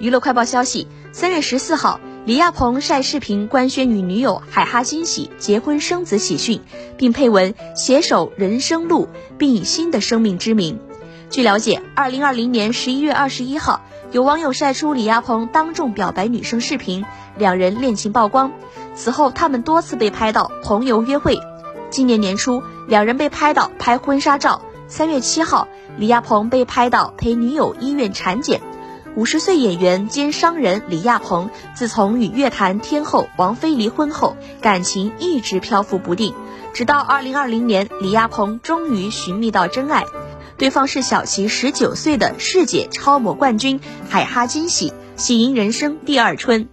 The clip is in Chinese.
娱乐快报消息，三月十四号，李亚鹏晒视频官宣与女友海哈金喜结婚生子喜讯，并配文携手人生路，并以新的生命之名。据了解，二零二零年十一月二十一号，有网友晒出李亚鹏当众表白女生视频，两人恋情曝光。此后，他们多次被拍到同游约会。今年年初，两人被拍到拍婚纱照。三月七号，李亚鹏被拍到陪女友医院产检。五十岁演员兼商人李亚鹏，自从与乐坛天后王菲离婚后，感情一直漂浮不定。直到二零二零年，李亚鹏终于寻觅到真爱，对方是小其十九岁的世界超模冠军海哈金喜，喜迎人生第二春。